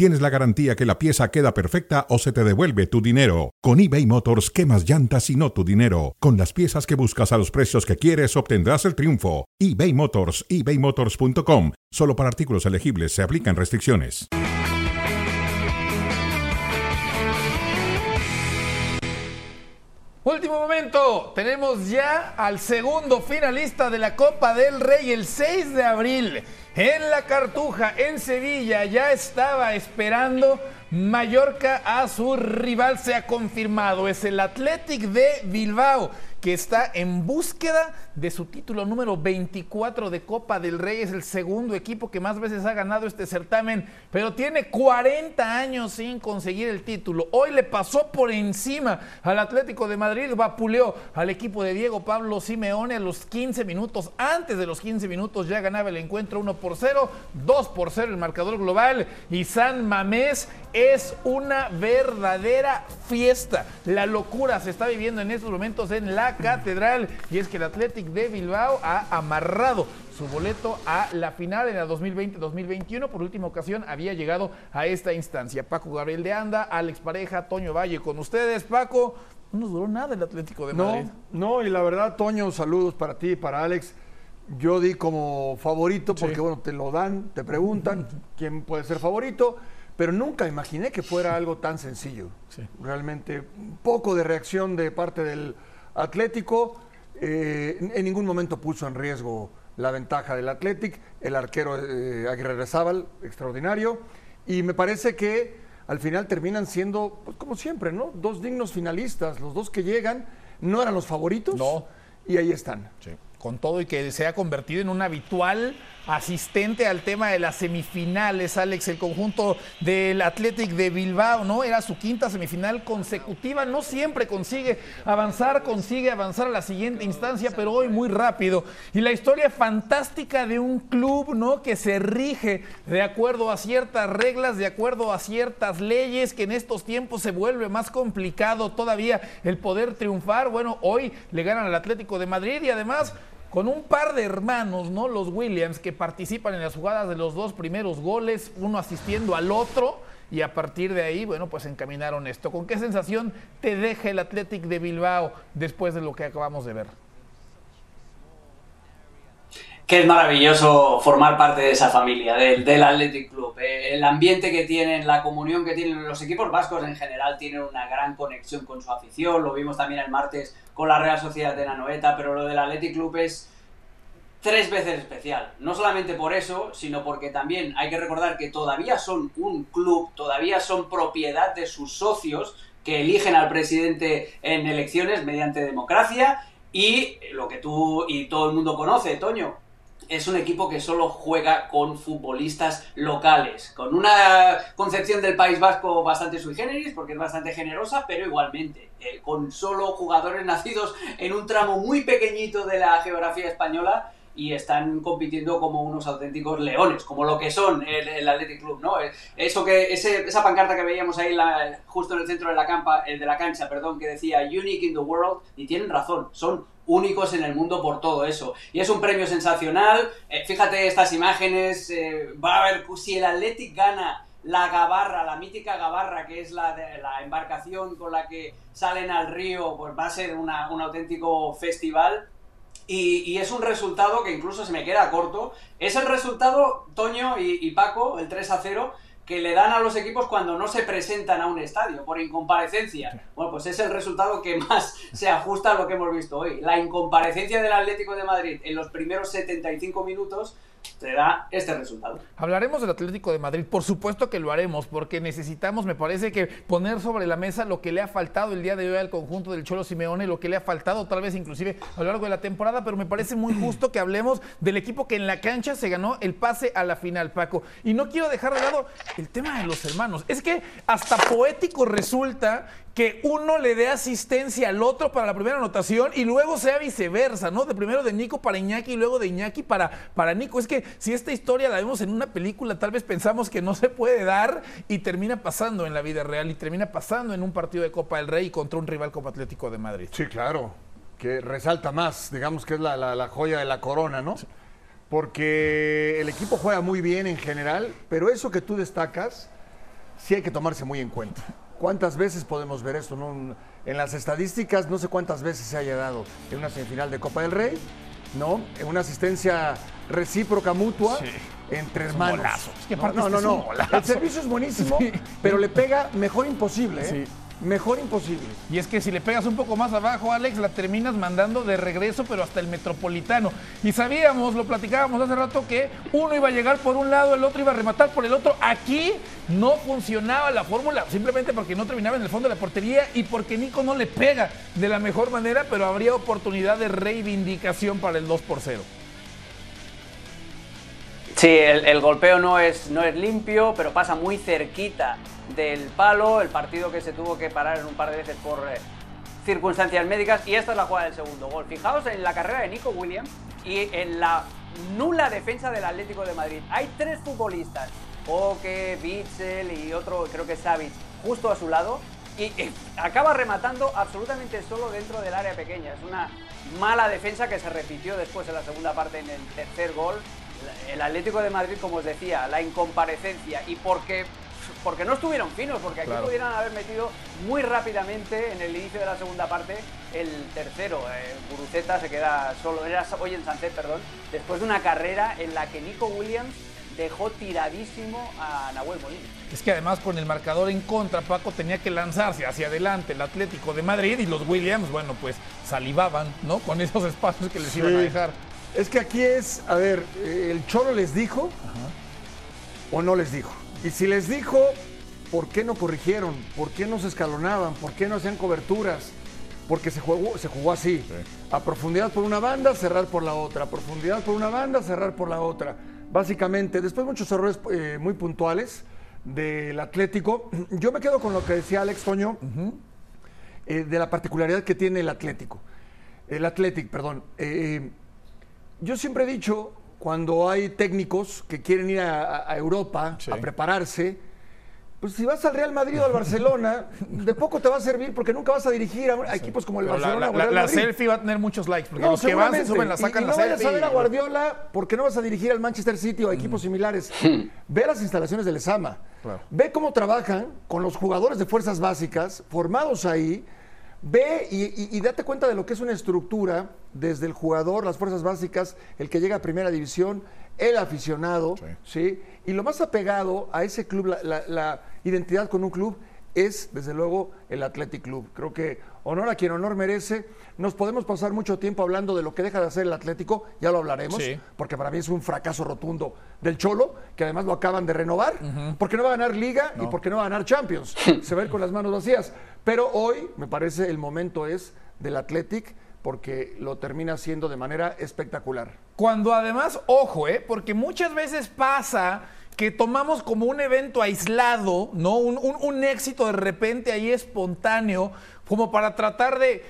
tienes la garantía que la pieza queda perfecta o se te devuelve tu dinero. Con eBay Motors, quemas llantas y no tu dinero. Con las piezas que buscas a los precios que quieres, obtendrás el triunfo. eBay Motors, ebaymotors.com. Solo para artículos elegibles se aplican restricciones. Último momento, tenemos ya al segundo finalista de la Copa del Rey el 6 de abril en la Cartuja, en Sevilla. Ya estaba esperando Mallorca a su rival, se ha confirmado, es el Athletic de Bilbao que está en búsqueda de su título número 24 de Copa del Rey. Es el segundo equipo que más veces ha ganado este certamen, pero tiene 40 años sin conseguir el título. Hoy le pasó por encima al Atlético de Madrid, vapuleó al equipo de Diego Pablo Simeone a los 15 minutos. Antes de los 15 minutos ya ganaba el encuentro 1 por 0, 2 por 0 el marcador global y San Mamés es una verdadera fiesta. La locura se está viviendo en estos momentos en la catedral y es que el Athletic de Bilbao ha amarrado su boleto a la final en la 2020-2021. Por última ocasión había llegado a esta instancia. Paco Gabriel de Anda, Alex Pareja, Toño Valle con ustedes. Paco, no nos duró nada el Atlético de Madrid. No, no, y la verdad, Toño, saludos para ti, para Alex. Yo di como favorito porque, bueno, te lo dan, te preguntan quién puede ser favorito pero nunca imaginé que fuera algo tan sencillo. Realmente, un poco de reacción de parte del Atlético. Eh, en ningún momento puso en riesgo la ventaja del Atlético. El arquero eh, Aguirre Zábal, extraordinario. Y me parece que al final terminan siendo, pues, como siempre, ¿no? Dos dignos finalistas. Los dos que llegan no eran los favoritos. No. Y ahí están. Sí con todo y que se ha convertido en un habitual asistente al tema de las semifinales, Alex, el conjunto del Athletic de Bilbao, ¿no? Era su quinta semifinal consecutiva, no siempre consigue avanzar, consigue avanzar a la siguiente instancia, pero hoy muy rápido. Y la historia fantástica de un club, ¿no? Que se rige de acuerdo a ciertas reglas, de acuerdo a ciertas leyes, que en estos tiempos se vuelve más complicado todavía el poder triunfar. Bueno, hoy le ganan al Atlético de Madrid y además con un par de hermanos, ¿no? Los Williams, que participan en las jugadas de los dos primeros goles, uno asistiendo al otro, y a partir de ahí, bueno, pues encaminaron esto. ¿Con qué sensación te deja el Athletic de Bilbao después de lo que acabamos de ver? Que es maravilloso formar parte de esa familia, del, del Athletic Club. Eh, el ambiente que tienen, la comunión que tienen los equipos vascos en general tienen una gran conexión con su afición. Lo vimos también el martes con la Real Sociedad de Nanoeta, pero lo del Athletic Club es tres veces especial. No solamente por eso, sino porque también hay que recordar que todavía son un club, todavía son propiedad de sus socios que eligen al presidente en elecciones mediante democracia y lo que tú y todo el mundo conoce, Toño, es un equipo que solo juega con futbolistas locales, con una concepción del País Vasco bastante sui generis, porque es bastante generosa, pero igualmente, eh, con solo jugadores nacidos en un tramo muy pequeñito de la geografía española y están compitiendo como unos auténticos leones, como lo que son el, Athletic Club, ¿no? Eso que, esa pancarta que veíamos ahí justo en el centro de la, campa, de la cancha, perdón, que decía Unique in the World, y tienen razón, son únicos en el mundo por todo eso. Y es un premio sensacional. Eh, fíjate estas imágenes. Eh, va a ver si el Athletic gana la Gabarra, la mítica Gabarra, que es la, de, la embarcación con la que salen al río, pues va a ser un auténtico festival. Y, y, es un resultado que incluso se me queda corto. Es el resultado, Toño y, y Paco, el 3 a 0, que le dan a los equipos cuando no se presentan a un estadio por incomparecencia. Bueno, pues es el resultado que más se ajusta a lo que hemos visto hoy. La incomparecencia del Atlético de Madrid en los primeros 75 minutos te da este resultado. Hablaremos del Atlético de Madrid, por supuesto que lo haremos, porque necesitamos, me parece que poner sobre la mesa lo que le ha faltado el día de hoy al conjunto del Cholo Simeone, lo que le ha faltado tal vez inclusive a lo largo de la temporada, pero me parece muy justo que hablemos del equipo que en la cancha se ganó el pase a la final, Paco. Y no quiero dejar de lado el tema de los hermanos. Es que hasta poético resulta que uno le dé asistencia al otro para la primera anotación y luego sea viceversa, ¿no? De primero de Nico para Iñaki y luego de Iñaki para, para Nico. Es que si esta historia la vemos en una película, tal vez pensamos que no se puede dar y termina pasando en la vida real y termina pasando en un partido de Copa del Rey contra un rival como Atlético de Madrid. Sí, claro, que resalta más, digamos que es la, la, la joya de la corona, ¿no? Porque el equipo juega muy bien en general, pero eso que tú destacas sí hay que tomarse muy en cuenta. ¿Cuántas veces podemos ver esto? no? En las estadísticas, no sé cuántas veces se haya dado en una semifinal de Copa del Rey, ¿no? En una asistencia recíproca mutua entre hermanos. Es que aparte no, no, es no. un. El servicio es buenísimo, pero le pega mejor imposible, ¿eh? Sí. Mejor imposible. Y es que si le pegas un poco más abajo, Alex, la terminas mandando de regreso, pero hasta el metropolitano. Y sabíamos, lo platicábamos hace rato, que uno iba a llegar por un lado, el otro iba a rematar por el otro. Aquí no funcionaba la fórmula, simplemente porque no terminaba en el fondo de la portería y porque Nico no le pega de la mejor manera, pero habría oportunidad de reivindicación para el 2 por 0. Sí, el, el golpeo no es, no es limpio, pero pasa muy cerquita del palo. El partido que se tuvo que parar en un par de veces por eh, circunstancias médicas. Y esta es la jugada del segundo gol. Fijaos en la carrera de Nico Williams y en la nula defensa del Atlético de Madrid. Hay tres futbolistas, Oke, Bitzel y otro, creo que Savic, justo a su lado. Y eh, acaba rematando absolutamente solo dentro del área pequeña. Es una mala defensa que se repitió después en la segunda parte en el tercer gol. El Atlético de Madrid, como os decía, la incomparecencia y porque, porque no estuvieron finos, porque aquí Claro. pudieran haber metido muy rápidamente en el inicio de la segunda parte el tercero. Eh, Guruceta se queda solo, era hoy en Sánchez, perdón, después de una carrera en la que Nico Williams dejó tiradísimo a Nahuel Molina. Es que además con el marcador en contra, Paco tenía que lanzarse hacia adelante el Atlético de Madrid y los Williams, bueno, pues salivaban, ¿no? Con esos espacios que les iban a dejar. Es que aquí es, a ver, eh, el Cholo les dijo o no les dijo. Y si les dijo, ¿por qué no corrigieron? ¿Por qué no se escalonaban? ¿Por qué no hacían coberturas? Porque se jugó, se jugó así. A profundidad por una banda, cerrar por la otra. A profundidad por una banda, cerrar por la otra. Básicamente, después muchos errores eh, muy puntuales del Atlético. Yo me quedo con lo que decía Alex Toño eh, de la particularidad que tiene el Atlético. El Athletic, perdón. Eh, yo siempre he dicho, cuando hay técnicos que quieren ir a, Europa Sí. a prepararse, pues si vas al Real Madrid o al Barcelona, de poco te va a servir porque nunca vas a dirigir a, equipos como el Pero Barcelona la- o Real la Madrid. selfie va a tener muchos likes, porque No, los que van se suben, la Y- sacan y, la no vayas selfie. a ver a Guardiola porque no vas a dirigir al Manchester City o a equipos similares. Ve las instalaciones del ESAMA. Claro. Ve cómo trabajan con los jugadores de fuerzas básicas formados ahí. Ve y, y- y date cuenta de lo que es una estructura desde el jugador, las fuerzas básicas, el que llega a primera división, el aficionado, ¿sí? Y lo más apegado a ese club, la, la- la identidad con un club, es desde luego el Athletic Club. Creo que honor a quien honor merece. Nos podemos pasar mucho tiempo hablando de lo que deja de hacer el Atlético, ya lo hablaremos, Sí. porque para mí es un fracaso rotundo del Cholo, que además lo acaban de renovar, porque no va a ganar Liga y porque no va a ganar Champions. Se va a ir con las manos vacías. Pero hoy, me parece, el momento es del Athletic, porque lo termina haciendo de manera espectacular. Cuando además, ojo, ¿eh? porque muchas veces pasa que tomamos como un evento aislado, ¿no? Un, éxito de repente ahí espontáneo, como para tratar de,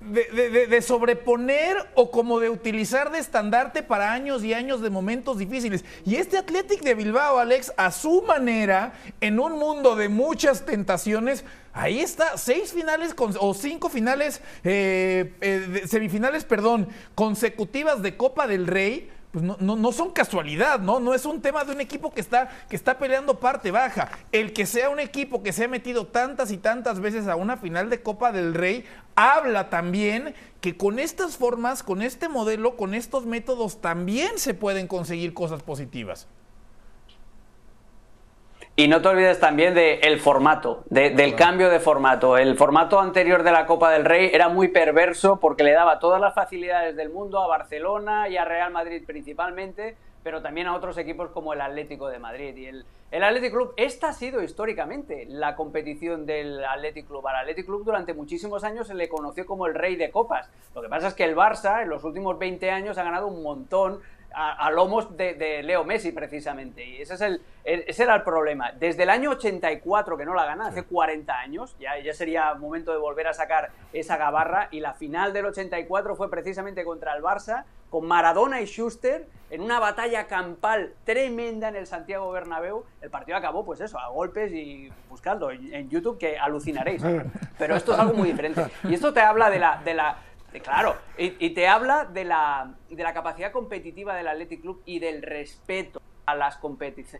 de, sobreponer o como de utilizar de estandarte para años y años de momentos difíciles. Y este Athletic de Bilbao, Alex, a su manera, en un mundo de muchas tentaciones, ahí está, seis finales o cinco finales, eh, eh, semifinales, perdón, consecutivas de Copa del Rey. Pues no, no- no son casualidad, ¿no? No es un tema de un equipo que está, que está peleando parte baja. El que sea un equipo que se ha metido tantas y tantas veces a una final de Copa del Rey, habla también que con estas formas, con este modelo, con estos métodos, también se pueden conseguir cosas positivas. Y no te olvides también del formato, de- del cambio de formato. El formato anterior de la Copa del Rey era muy perverso porque le daba todas las facilidades del mundo a Barcelona y a Real Madrid principalmente, pero también a otros equipos como el Atlético de Madrid. Y el, el Athletic Club, esta ha sido históricamente la competición del Athletic Club. Al Athletic Club durante muchísimos años se le conoció como el rey de copas. Lo que pasa es que el Barça en los últimos 20 años ha ganado un montón a, lomos de, Leo Messi precisamente. Y ese, es el, ese era el problema. Desde el año 84 que no la gana, hace 40 años, ya, ya sería momento de volver a sacar esa gabarra. Y la final del 84 fue precisamente contra el Barça, con Maradona y Schuster en una batalla campal tremenda en el Santiago Bernabéu. El partido acabó, pues eso, a golpes y buscando en YouTube que alucinaréis. Pero esto es algo muy diferente. Y esto te habla de la, de la Claro, y, te habla de la, de la, capacidad competitiva del Athletic Club y del respeto a las,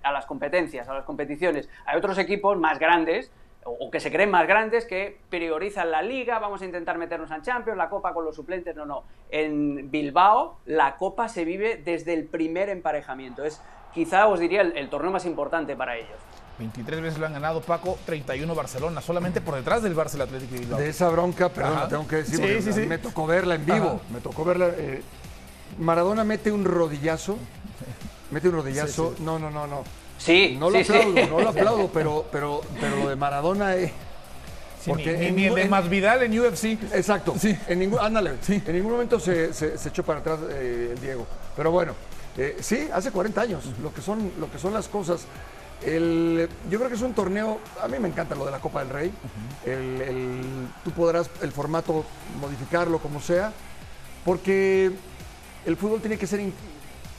a las competencias, a las competiciones. Hay otros equipos más grandes o, que se creen más grandes que priorizan la liga, vamos a intentar meternos en Champions, la Copa con los suplentes, no, no. En Bilbao la Copa se vive desde el primer emparejamiento. Es quizá os diría el torneo más importante para ellos. 23 veces lo han ganado Paco, 31 Barcelona, solamente por detrás del Barça Atlético de Bilbao. De esa bronca, perdón, tengo que decir, me tocó verla en vivo, me tocó verla. Eh, Maradona mete un rodillazo, mete un rodillazo, no, no, no, no. Sí, no lo aplaudo, no lo aplaudo, pero, pero, pero lo de Maradona es... porque ni, el de Más Vidal en UFC. Exacto. Sí. En ningún, ándale, sí. en ningún momento se, se, echó para atrás eh, el Diego. Pero bueno, eh, sí, hace 40 años, lo, que son, lo que son las cosas. El, yo creo que es un torneo, a mí me encanta lo de la Copa del Rey. el, tú podrás el formato modificarlo como sea, porque el fútbol tiene que ser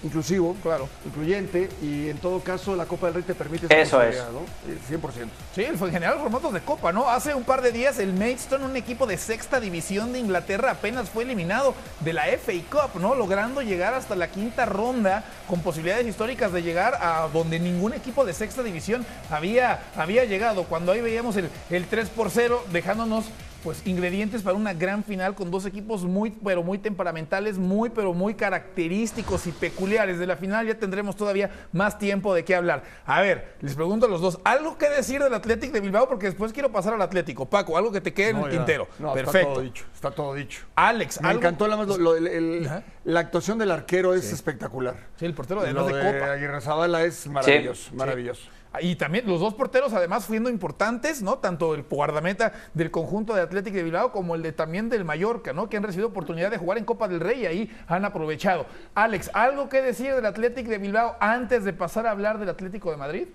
inclusivo, claro, incluyente, y en todo caso la Copa del Rey te permite Eso es. ¿no? 100%. Sí, en general formatos de Copa, ¿no? Hace un par de días el Maidstone, un equipo de sexta división de Inglaterra, apenas fue eliminado de la FA Cup, ¿no? Logrando llegar hasta la quinta ronda con posibilidades históricas de llegar a donde ningún equipo de sexta división había, había llegado. Cuando ahí veíamos el, el 3 por 0, dejándonos pues ingredientes para una gran final con dos equipos muy pero muy temperamentales, muy pero muy característicos y peculiares de la final. Ya tendremos todavía más tiempo de qué hablar. A ver, les pregunto a los dos, ¿algo que decir del Atlético de Bilbao? Porque después quiero pasar al Atlético. Paco, algo que te quede en el tintero. Perfecto. Está todo dicho, está todo dicho. Alex, Me encantó la, la actuación del arquero es espectacular. Sí, el portero de, lo de, Copa. Aguirre Zabala es maravilloso, maravilloso. Y también los dos porteros, además, siendo importantes, ¿no? Tanto el guardameta del conjunto de Atlético de Bilbao como el de también del Mallorca, ¿no? Que han recibido oportunidad de jugar en Copa del Rey y ahí han aprovechado. Alex, ¿algo que decir del Atlético de Bilbao antes de pasar a hablar del Atlético de Madrid?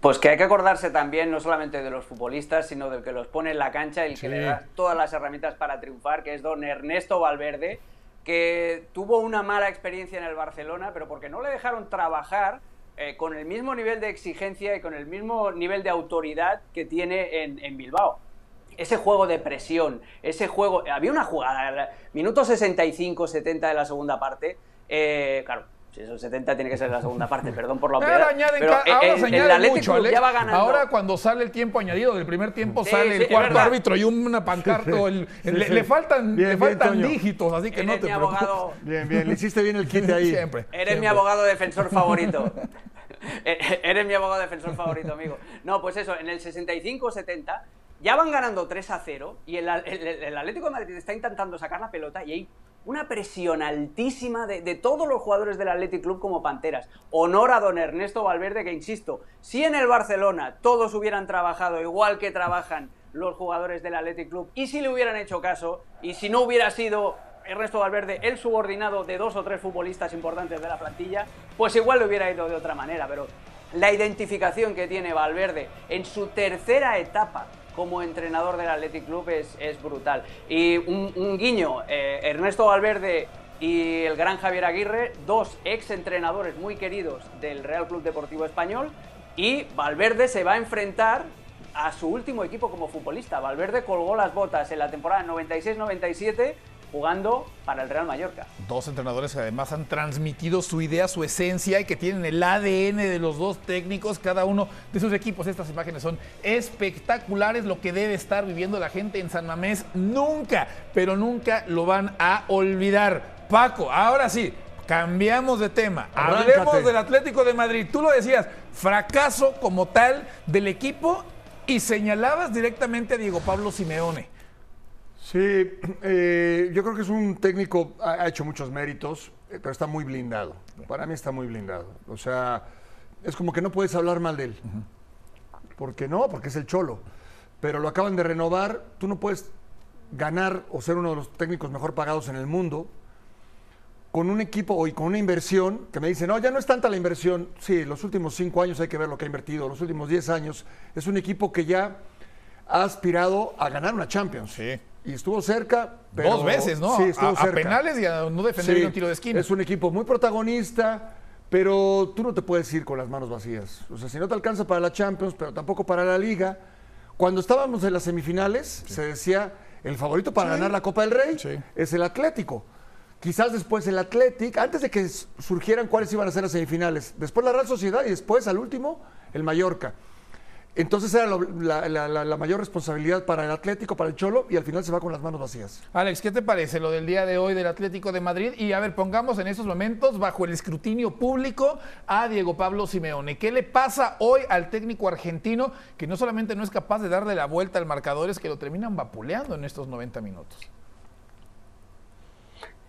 Pues que hay que acordarse también no solamente de los futbolistas, sino del que los pone en la cancha, y que le da todas las herramientas para triunfar, que es don Ernesto Valverde, que tuvo una mala experiencia en el Barcelona, pero porque no le dejaron trabajar eh, con el mismo nivel de exigencia y con el mismo nivel de autoridad que tiene en, Bilbao. Ese juego de presión, ese juego... Había una jugada, minuto 65, 70 de la segunda parte, eh, claro, si esos 70 tiene que ser la segunda parte, perdón por la obviedad. pero ahora se añade mucho, ya va ganando. Ahora cuando sale el tiempo añadido del primer tiempo sale el cuarto árbitro y una pancarta. le, faltan, le faltan dígitos, así que no te preocupes. Abogado... Bien, bien, le hiciste bien el kit ahí. Siempre. Eres mi abogado defensor favorito. E-, e-, eres mi abogado defensor favorito, amigo. No, pues eso, en el 65-70 ya van ganando 3 a 0 y el, el, Atlético de Madrid está intentando sacar la pelota y hay una presión altísima de, todos los jugadores del Athletic Club como Panteras. Honor a don Ernesto Valverde, que insisto, si en el Barcelona todos hubieran trabajado igual que trabajan los jugadores del Athletic Club, y si le hubieran hecho caso, y si no hubiera sido Ernesto Valverde el subordinado de dos o tres futbolistas importantes de la plantilla, pues igual le hubiera ido de otra manera, pero la identificación que tiene Valverde en su tercera etapa como entrenador del Athletic Club es, brutal. Y un, guiño, eh, Ernesto Valverde y el gran Javier Aguirre, dos ex entrenadores muy queridos del Real Club Deportivo Español, y Valverde se va a enfrentar a su último equipo como futbolista. Valverde colgó las botas en la temporada 96-97 jugando para el Real Mallorca. Dos entrenadores que además han transmitido su idea, su esencia y que tienen el ADN de los dos técnicos, cada uno de sus equipos. Estas imágenes son espectaculares, lo que debe estar viviendo la gente en San Mamés. Nunca, pero nunca lo van a olvidar. Paco, ahora sí, cambiamos de tema. Hablemos del Atlético de Madrid. Tú lo decías, fracaso como tal del equipo y señalabas directamente a Diego Pablo Simeone. Sí, eh, yo creo que es un técnico, ha, hecho muchos méritos, eh, pero está muy blindado. Para mí está muy blindado. O sea, es como que no puedes hablar mal de él. ¿Por qué no? Porque es el cholo. Pero lo acaban de renovar, tú no puedes ganar o ser uno de los técnicos mejor pagados en el mundo con un equipo y con una inversión que me dice, no, ya no es tanta la inversión. Sí, los últimos cinco años hay que ver lo que ha invertido, los últimos diez años. Es un equipo que ya ha aspirado a ganar una Champions. Sí. Y estuvo cerca. Pero, Dos veces, ¿no? Sí, estuvo a, cerca. a penales y a no defender Sí, un tiro de esquina. Es un equipo muy protagonista, pero tú no te puedes ir con las manos vacías. O sea, si no te alcanza para la Champions, pero tampoco para la Liga. Cuando estábamos en las semifinales, se decía el favorito para ganar la Copa del Rey es el Atlético. Quizás después el Atlético, antes de que surgieran cuáles iban a ser las semifinales, después la Real Sociedad y después al último el Mallorca. Entonces era la mayor responsabilidad para el Atlético, para el Cholo, y al final se va con las manos vacías. Alex, ¿qué te parece lo del día de hoy del Atlético de Madrid? Y a ver, pongamos en estos momentos bajo el escrutinio público a Diego Pablo Simeone. ¿Qué le pasa hoy al técnico argentino que no solamente no es capaz de darle la vuelta al marcador, es que lo terminan vapuleando en estos 90 minutos?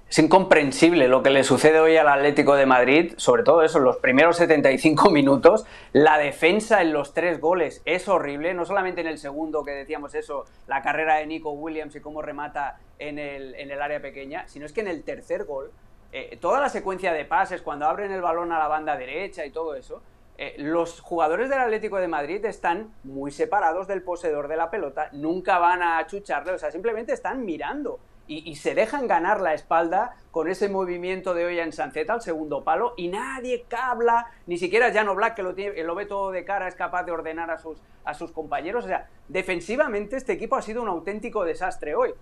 Es incomprensible lo que le sucede hoy al Atlético de Madrid, sobre todo eso, los primeros 75 minutos. La defensa en los tres goles es horrible, no solamente en el segundo, que decíamos eso, la carrera de Nico Williams y cómo remata en el, en el área pequeña, sino es que en el tercer gol, eh, toda la secuencia de pases, cuando abren el balón a la banda derecha y todo eso, eh, los jugadores del Atlético de Madrid están muy separados del poseedor de la pelota, nunca van a achucharle, o sea, simplemente están mirando y, se dejan ganar la espalda con ese movimiento de Oya en Sanceta al segundo palo y nadie cabla, ni siquiera Jano Black que lo, tiene, lo ve todo de cara es capaz de ordenar a sus, a sus compañeros. O sea, defensivamente este equipo ha sido un auténtico desastre hoy.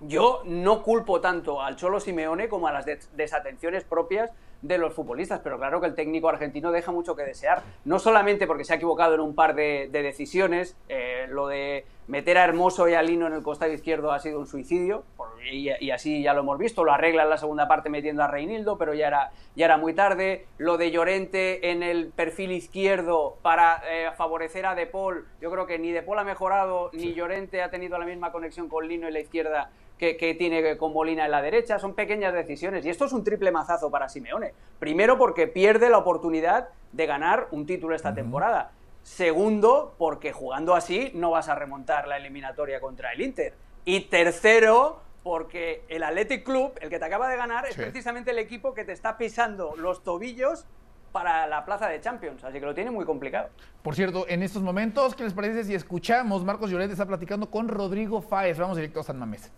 Yo no culpo tanto al Cholo Simeone como a las des- desatenciones propias de los futbolistas, pero claro que el técnico argentino deja mucho que desear. No solamente porque se ha equivocado en un par de, de decisiones, eh, lo de meter a Hermoso y a Lino en el costado izquierdo ha sido un suicidio, y así ya lo hemos visto, lo arregla en la segunda parte metiendo a Reinildo, pero ya era, ya era muy tarde. Lo de Llorente en el perfil izquierdo para eh, favorecer a De Paul, yo creo que ni De Paul ha mejorado, ni Llorente ha tenido la misma conexión con Lino en la izquierda que, que tiene con Molina en la derecha. Son pequeñas decisiones. Y esto es un triple mazazo para Simeone. Primero, porque pierde la oportunidad de ganar un título esta temporada. Segundo, porque jugando así no vas a remontar la eliminatoria contra el Inter. Y tercero, porque el Athletic Club, el que te acaba de ganar, es Sí. precisamente el equipo que te está pisando los tobillos para la plaza de Champions. Así que lo tiene muy complicado. Por cierto, en estos momentos, ¿qué les parece si escuchamos? Marcos Llorente está platicando con Rodrigo Fáez. Vamos directo a San Mamés.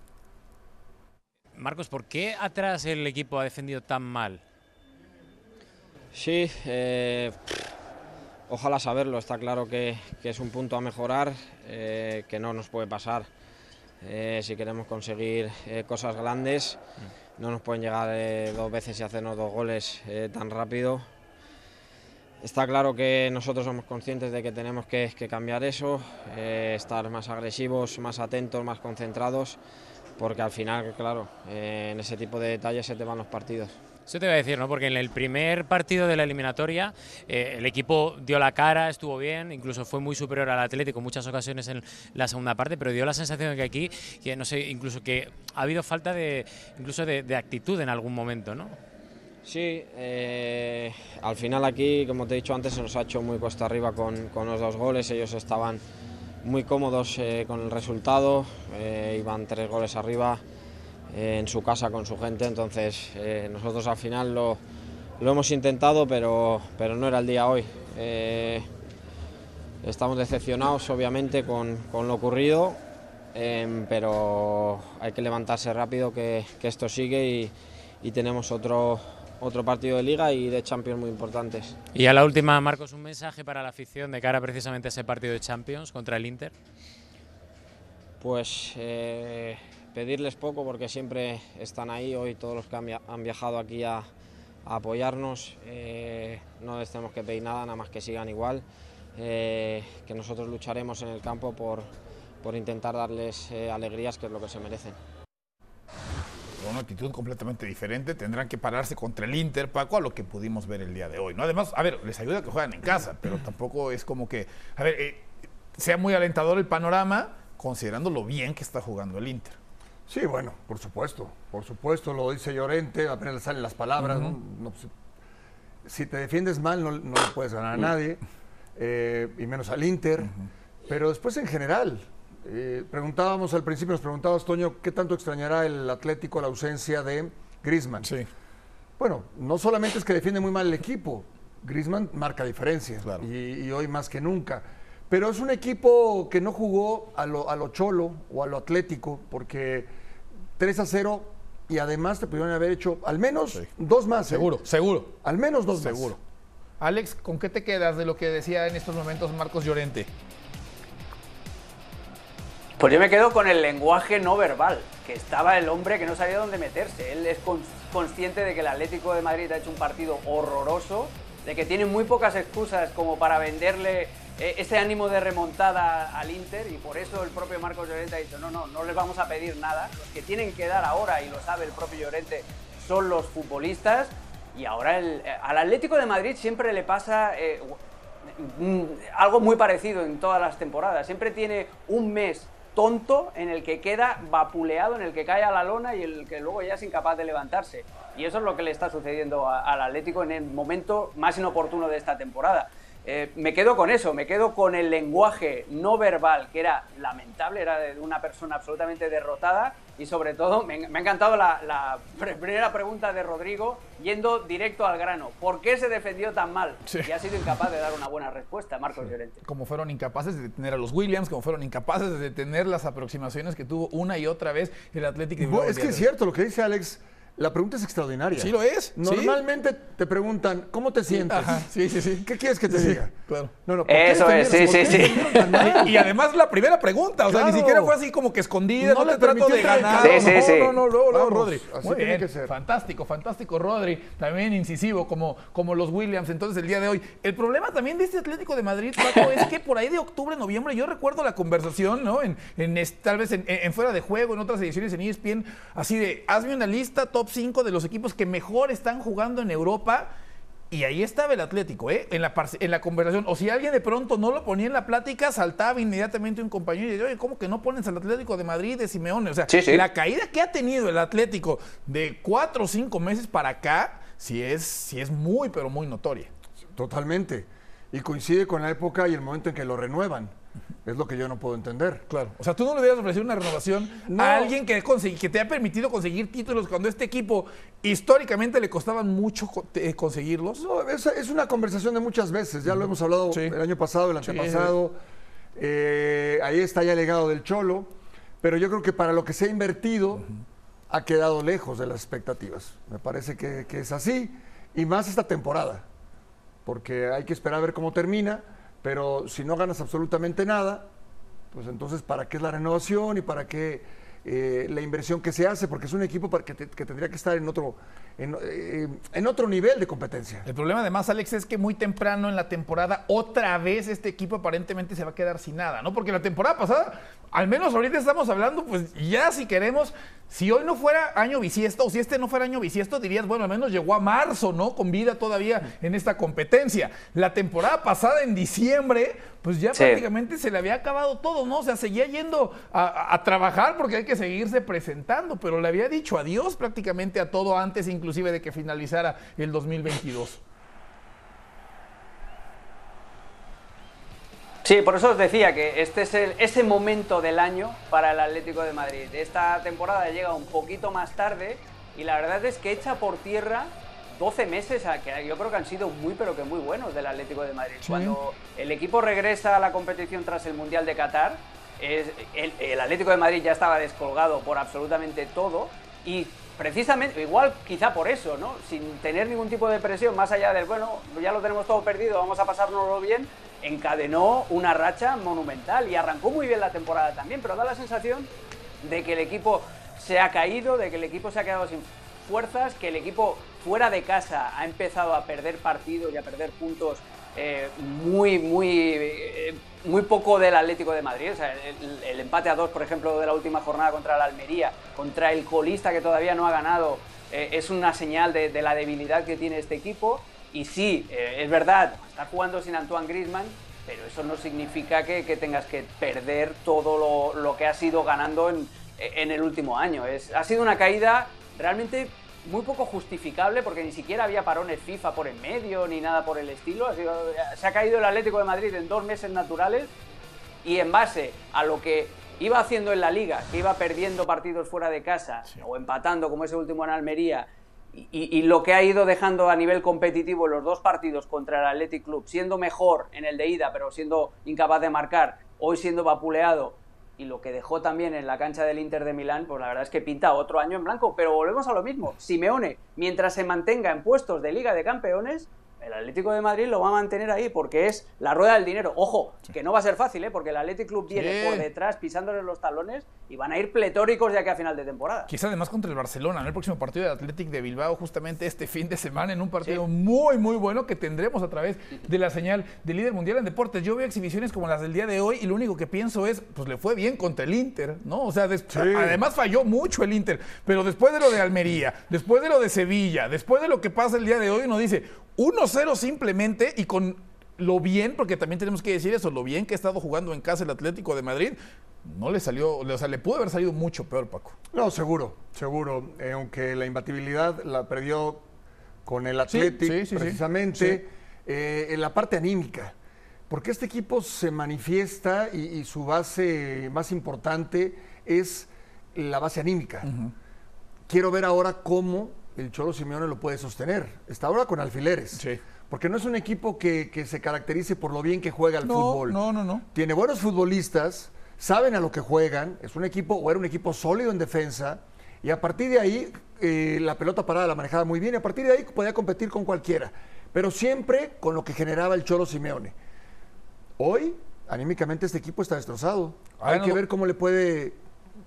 Marcos, ¿por qué atrás el equipo ha defendido tan mal? Sí, eh, ojalá saberlo. Está claro que, es un punto a mejorar, eh, que no nos puede pasar. Eh, si queremos conseguir cosas grandes, no nos pueden llegar dos veces y hacernos dos goles tan rápido. Está claro que nosotros somos conscientes de que tenemos que, cambiar eso, estar más agresivos, más atentos, más concentrados, porque al final, claro, eh, en ese tipo de detalles se te van los partidos. Eso te iba a decir, ¿no? Porque en el primer partido de la eliminatoria eh, el equipo dio la cara, estuvo bien, incluso fue muy superior al Atlético en muchas ocasiones en la segunda parte, pero dio la sensación de que aquí, que no sé, incluso que ha habido falta de, incluso de, de actitud en algún momento, ¿no? Sí, eh, al final aquí, como te he dicho antes, se nos ha hecho muy cuesta arriba con, con los dos goles. Ellos estaban muy cómodos eh, con el resultado, eh, iban tres goles arriba eh, en su casa con su gente. Entonces, eh, nosotros al final lo, lo hemos intentado, pero, pero no era el día hoy. Estamos decepcionados, obviamente, con, con lo ocurrido, eh, pero hay que levantarse rápido, que, que esto sigue y, y tenemos otro, otro partido de liga y de Champions muy importantes. Y a la última, Marcos, un mensaje para la afición de cara precisamente a ese partido de Champions contra el Inter. Pues eh, pedirles poco porque siempre están ahí, hoy todos los que han, via- han viajado aquí a, a apoyarnos, eh, no les tenemos que pedir nada, nada más que sigan igual, eh, que nosotros lucharemos en el campo por, por intentar darles alegrías, que es lo que se merecen. Con una actitud completamente diferente, tendrán que pararse contra el Inter, Paco, a lo que pudimos ver el día de hoy. ¿no? Además, a ver, les ayuda que juegan en casa, pero tampoco es como que, a ver, eh, sea muy alentador el panorama, considerando lo bien que está jugando el Inter. Sí, bueno, por supuesto, por supuesto, lo dice Llorente, apenas le salen las palabras. ¿no? No, pues, si te defiendes mal, no, no le puedes ganar a nadie, eh, y menos al Inter. Pero después, en general, eh, preguntábamos al principio, nos preguntabas, Toño, ¿qué tanto extrañará el Atlético la ausencia de Griezmann? Sí. Bueno, no solamente es que defiende muy mal el equipo, Griezmann marca diferencia y, y hoy más que nunca. Pero es un equipo que no jugó a lo, a lo cholo o a lo atlético, porque 3 a 0 y además te pudieron haber hecho al menos dos más. ¿eh? Seguro, seguro. Al menos dos más. Seguro. Alex, ¿con qué te quedas de lo que decía en estos momentos Marcos Llorente? Pues yo me quedo con el lenguaje no verbal, que estaba el hombre que no sabía dónde meterse. Él es consciente de que el Atlético de Madrid ha hecho un partido horroroso, de que tiene muy pocas excusas como para venderle eh, ese ánimo de remontada al Inter y por eso el propio Marcos Llorente ha dicho, no, no, no les vamos a pedir nada, los que tienen que dar ahora, y lo sabe el propio Llorente, son los futbolistas y ahora eh, al Atlético de Madrid siempre le pasa eh, algo muy parecido en todas las temporadas, siempre tiene un mes tonto en el que queda vapuleado, en el que cae a la lona y el que luego ya es incapaz de levantarse. Y eso es lo que le está sucediendo al Atlético en el momento más inoportuno de esta temporada. Eh, me quedo con eso, me quedo con el lenguaje no verbal, que era lamentable, era de una persona absolutamente derrotada y sobre todo me, ha encantado la, primera pregunta de Rodrigo yendo directo al grano. ¿Por qué se defendió tan mal? Y ha sido incapaz de dar una buena respuesta, Marcos Llorente. Como fueron incapaces de detener a los Williams, como fueron incapaces de detener las aproximaciones que tuvo una y otra vez el Atlético. Es que es cierto lo que dice Alex la pregunta es extraordinaria. Sí lo es. Normalmente te preguntan, ¿cómo te sientes? Sí, sí, sí. ¿Qué quieres que te diga? Claro. No, no, Eso es, sí, sí, sí. Y además la primera pregunta, o sea, ni siquiera fue así como que escondida, no, le trato de ganar. Sí, sí, sí. No, no, luego, luego, Rodri. Muy bien. Que ser. Fantástico, fantástico, Rodri. También incisivo, como, como los Williams. Entonces, el día de hoy. El problema también de este Atlético de Madrid, Paco, es que por ahí de octubre, noviembre, yo recuerdo la conversación, ¿no? En, en tal vez en, en, fuera de juego, en otras ediciones en ESPN, así de, hazme una lista top 5 de los equipos que mejor están jugando en Europa. Y ahí estaba el Atlético, ¿eh? En la, en la conversación. O si alguien de pronto no lo ponía en la plática, saltaba inmediatamente un compañero y decía, oye, ¿cómo que no pones al Atlético de Madrid de Simeone? O sea, la caída que ha tenido el Atlético de cuatro o cinco meses para acá, sí es, sí es muy, pero muy notoria. Totalmente. Y coincide con la época y el momento en que lo renuevan. Es lo que yo no puedo entender. Claro. O sea, tú no le hubieras ofrecido una renovación a alguien que, que te ha permitido conseguir títulos cuando este equipo históricamente le costaban mucho eh, conseguirlos. No, es, una conversación de muchas veces. Ya lo hemos hablado el año pasado, el antepasado. Eh, ahí está ya el legado del Cholo. Pero yo creo que para lo que se ha invertido, ha quedado lejos de las expectativas. Me parece que, que es así. Y más esta temporada. Porque hay que esperar a ver cómo termina pero si no ganas absolutamente nada, pues entonces, ¿para qué es la renovación y para qué eh, la inversión que se hace? Porque es un equipo que, que tendría que estar en otro, eh, en, otro nivel de competencia. El problema además, Alex, es que muy temprano en la temporada otra vez este equipo aparentemente se va a quedar sin nada, ¿no? Porque la temporada pasada, al menos ahorita estamos hablando, pues ya si queremos, si hoy no fuera año bisiesto, o si este no fuera año bisiesto, dirías, bueno, al menos llegó a marzo, ¿no? Con vida todavía en esta competencia. La temporada pasada, en diciembre, pues ya prácticamente se le había acabado todo, ¿no? O sea, seguía yendo a, a, trabajar porque hay que seguirse presentando, pero le había dicho adiós prácticamente a todo antes, inclusive de que finalizara el 2022. Sí, por eso os decía que este es el, ese momento del año para el Atlético de Madrid. Esta temporada llega un poquito más tarde y la verdad es que echa por tierra 12 meses que yo creo que han sido muy pero que muy buenos del Atlético de Madrid. Cuando el equipo regresa a la competición tras el Mundial de Qatar, el, Atlético de Madrid ya estaba descolgado por absolutamente todo y precisamente, igual quizá por eso, ¿no? Sin tener ningún tipo de presión, más allá del, bueno, ya lo tenemos todo perdido, vamos a pasárnoslo bien, encadenó una racha monumental y arrancó muy bien la temporada también, pero da la sensación de que el equipo se ha caído, de que el equipo se ha quedado sin fuerzas, que el equipo fuera de casa ha empezado a perder partidos y a perder puntos eh, muy, muy, eh, muy poco del Atlético de Madrid. El, empate a dos, por ejemplo, de la última jornada contra el Almería, contra el colista que todavía no ha ganado, eh, es una señal de, la debilidad que tiene este equipo. Y sí, es verdad, está jugando sin Antoine Griezmann, pero eso no significa que, tengas que perder todo lo, que has ido ganando en, el último año. Es, ha sido una caída realmente muy poco justificable porque ni siquiera había parones FIFA por en medio ni nada por el estilo. se ha caído el Atlético de Madrid en dos meses naturales y en base a lo que iba haciendo en la liga, que iba perdiendo partidos fuera de casa o empatando como ese último en Almería y, lo que ha ido dejando a nivel competitivo los dos partidos contra el Athletic Club, siendo mejor en el de ida, pero siendo incapaz de marcar, hoy siendo vapuleado, y lo que dejó también en la cancha del Inter de Milán, pues la verdad es que pinta otro año en blanco. Pero volvemos a lo mismo. Simeone, mientras se mantenga en puestos de Liga de Campeones, el Atlético de Madrid lo va a mantener ahí porque es la rueda del dinero. Ojo, que no va a ser fácil, ¿eh? porque el Athletic Club viene por detrás pisándole los talones y van a ir pletóricos ya que a final de temporada. Quizá además contra el Barcelona, en el próximo partido del Athletic de Bilbao, justamente este fin de semana, en un partido muy, muy bueno que tendremos a través de la señal del líder mundial en deportes. Yo veo exhibiciones como las del día de hoy y lo único que pienso es, pues le fue bien contra el Inter, ¿no? O sea, además falló mucho el Inter, pero después de lo de Almería, después de lo de Sevilla, después de lo que pasa el día de hoy, uno dice, 1-0 simplemente y con lo bien, porque también tenemos que decir eso, lo bien que ha estado jugando en casa el Atlético de Madrid, no le salió, o sea, le pudo haber salido mucho peor, Paco. No, seguro, seguro. Eh, aunque la imbatibilidad la perdió con el Atlético, precisamente, eh, en la parte anímica. Porque este equipo se manifiesta y, su base más importante es la base anímica. Quiero ver ahora cómo el Cholo Simeone lo puede sostener. Está ahora con alfileres. Sí. Porque no es un equipo que, se caracterice por lo bien que juega el fútbol. No, no, no. Tiene buenos futbolistas, saben a lo que juegan. Es un equipo, o era un equipo sólido en defensa. Y a partir de ahí, eh, la pelota parada la manejaba muy bien. Y a partir de ahí podía competir con cualquiera. Pero siempre con lo que generaba el Cholo Simeone. Hoy, anímicamente, este equipo está destrozado. Hay que ver cómo le puede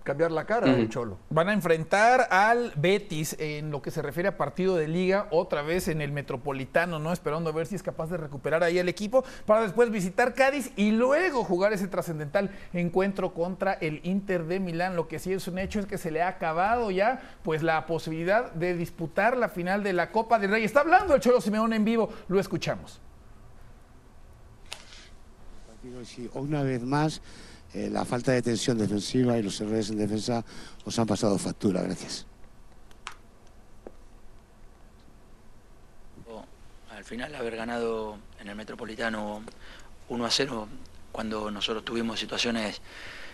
cambiar la cara del Cholo. Van a enfrentar al Betis en lo que se refiere a partido de liga, otra vez en el Metropolitano, ¿no? Esperando a ver si es capaz de recuperar ahí el equipo para después visitar Cádiz y luego jugar ese trascendental encuentro contra el Inter de Milán. Lo que sí es un hecho es que se le ha acabado ya pues la posibilidad de disputar la final de la Copa del Rey. Está hablando el Cholo Simeone en vivo, lo escuchamos. Una vez más eh, la falta de tensión defensiva y los errores en defensa os han pasado factura. Gracias. Al final haber ganado en el Metropolitano 1 a 0 cuando nosotros tuvimos situaciones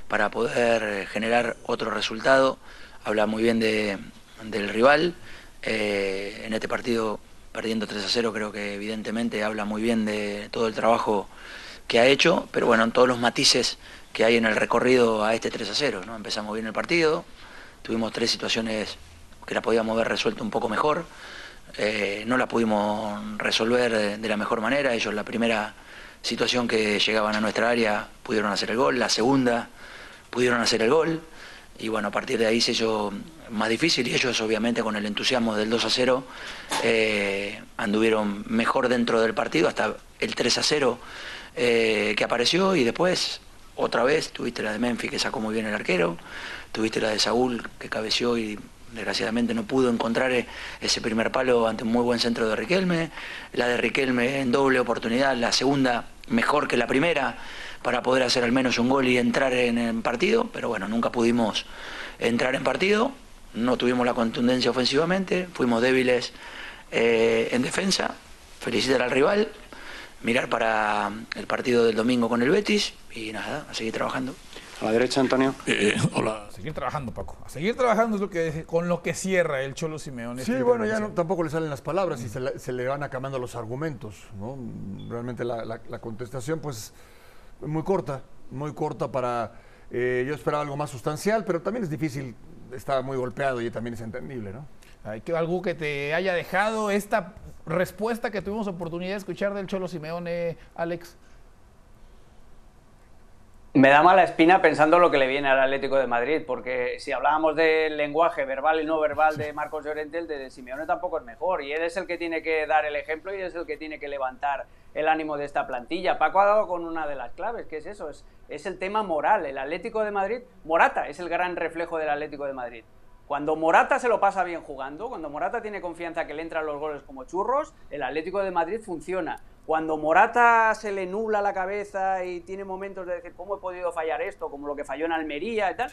para poder generar otro resultado, habla muy bien del rival. Eh, en este partido perdiendo 3 a 0 creo que evidentemente habla muy bien de todo el trabajo que ha hecho, pero bueno, en todos los matices que hay en el recorrido a este 3 a 0. ¿no? Empezamos bien el partido, tuvimos tres situaciones que la podíamos haber resuelto un poco mejor, eh, no la pudimos resolver de, la mejor manera, ellos la primera situación que llegaban a nuestra área pudieron hacer el gol, la segunda pudieron hacer el gol y bueno, a partir de ahí se hizo más difícil y ellos obviamente con el entusiasmo del 2 a 0 eh, anduvieron mejor dentro del partido hasta el 3 a 0 eh, que apareció y después otra vez, tuviste la de Memphis que sacó muy bien el arquero, tuviste la de Saúl que cabeció y desgraciadamente no pudo encontrar e-, ese primer palo ante un muy buen centro de Riquelme, la de Riquelme en doble oportunidad, la segunda mejor que la primera para poder hacer al menos un gol y entrar en el partido, pero bueno, nunca pudimos entrar en partido, no tuvimos la contundencia ofensivamente, fuimos débiles eh, en defensa, felicitar al rival, mirar para el partido del domingo con el Betis y nada, a seguir trabajando. A la derecha, Antonio. Eh, eh, hola. A seguir trabajando, Paco. A seguir trabajando es lo que con lo que cierra el Cholo Simeone. Sí, bueno, ya no, tampoco le salen las palabras y se, le van acabando los argumentos. ¿no? Realmente la, contestación, pues, muy corta, muy corta para... Eh, yo esperaba algo más sustancial, pero también es difícil, está muy golpeado y también es entendible, ¿no? Hay que, algo que te haya dejado esta respuesta que tuvimos oportunidad de escuchar del Cholo Simeone, Alex. Me da mala espina pensando lo que le viene al Atlético de Madrid, porque si hablábamos del lenguaje verbal y no verbal de Marcos Llorente, el de Simeone tampoco es mejor. Y él es el que tiene que dar el ejemplo y es el que tiene que levantar el ánimo de esta plantilla. Paco ha dado con una de las claves, que es eso, es, es el tema moral. El Atlético de Madrid, Morata es el gran reflejo del Atlético de Madrid. Cuando Morata se lo pasa bien jugando, cuando Morata tiene confianza que le entran los goles como churros, el Atlético de Madrid funciona cuando Morata se le nubla la cabeza y tiene momentos de decir, ¿cómo he podido fallar esto? Como lo que falló en Almería y tal,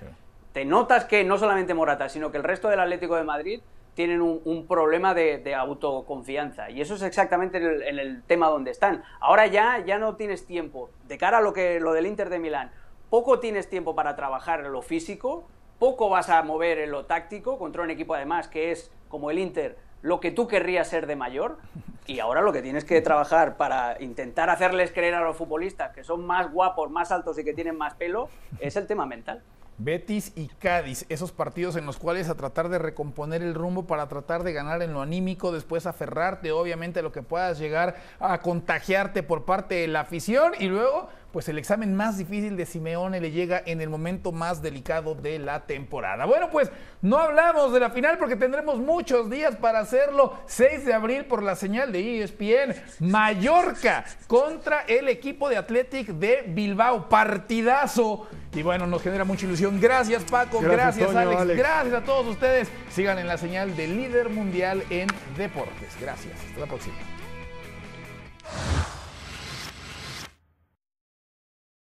te notas que no solamente Morata, sino que el resto del Atlético de Madrid tienen un, problema de, autoconfianza. Y eso es exactamente en el, tema donde están. Ahora ya, ya no tienes tiempo. De cara a lo, que, lo del Inter de Milán, poco tienes tiempo para trabajar lo físico, poco vas a mover en lo táctico contra un equipo además que es como el Inter lo que tú querrías ser de mayor y ahora lo que tienes que trabajar para intentar hacerles creer a los futbolistas que son más guapos, más altos y que tienen más pelo es el tema mental. Betis y Cádiz, esos partidos en los cuales a tratar de recomponer el rumbo para tratar de ganar en lo anímico, después aferrarte obviamente a lo que puedas llegar a contagiarte por parte de la afición y luego pues el examen más difícil de Simeone le llega en el momento más delicado de la temporada. Bueno, pues no hablamos de la final porque tendremos muchos días para hacerlo. 6 de abril por la señal de ESPN, Mallorca contra el equipo de Athletic de Bilbao. Partidazo. Y bueno, nos genera mucha ilusión. Gracias Paco, gracias, Alex, gracias a todos ustedes. Sigan en la señal de líder mundial en deportes. Gracias. Hasta la próxima.